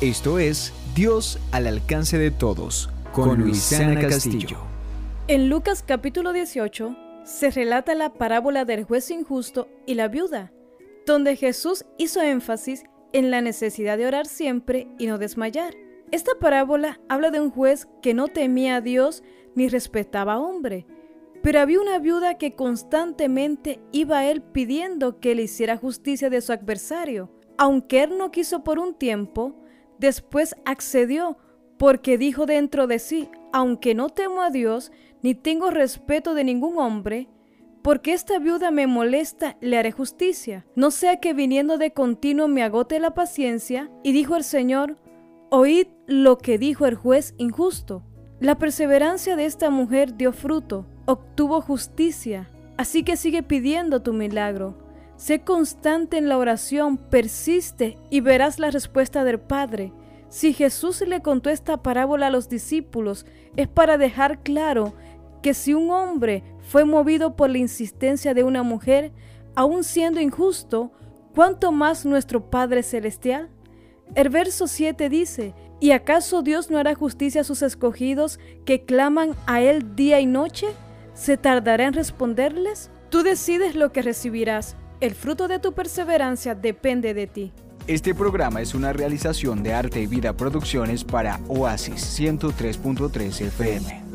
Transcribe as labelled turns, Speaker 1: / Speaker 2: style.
Speaker 1: Esto es Dios al alcance de todos con Luisana Castillo.
Speaker 2: En Lucas capítulo 18 se relata la parábola del juez injusto y la viuda, donde Jesús hizo énfasis en la necesidad de orar siempre y no desmayar. Esta parábola habla de un juez que no temía a Dios ni respetaba a hombre, pero había una viuda que constantemente iba a él pidiendo que le hiciera justicia de su adversario. Aunque él no quiso por un tiempo, después accedió porque dijo dentro de sí, aunque no temo a Dios, ni tengo respeto de ningún hombre, porque esta viuda me molesta, le haré justicia. No sea que viniendo de continuo me agote la paciencia. Y dijo el Señor, oíd lo que dijo el juez injusto. La perseverancia de esta mujer dio fruto, obtuvo justicia, así que sigue pidiendo tu milagro. Sé constante en la oración, persiste y verás la respuesta del Padre. Si Jesús le contó esta parábola a los discípulos, es para dejar claro que si un hombre fue movido por la insistencia de una mujer, aun siendo injusto, ¿cuánto más nuestro Padre Celestial? El verso 7 dice, ¿y acaso Dios no hará justicia a sus escogidos que claman a Él día y noche? ¿Se tardará en responderles? Tú decides lo que recibirás. El fruto de tu perseverancia depende de ti.
Speaker 1: Este programa es una realización de Arte y Vida Producciones para Oasis 103.3 FM.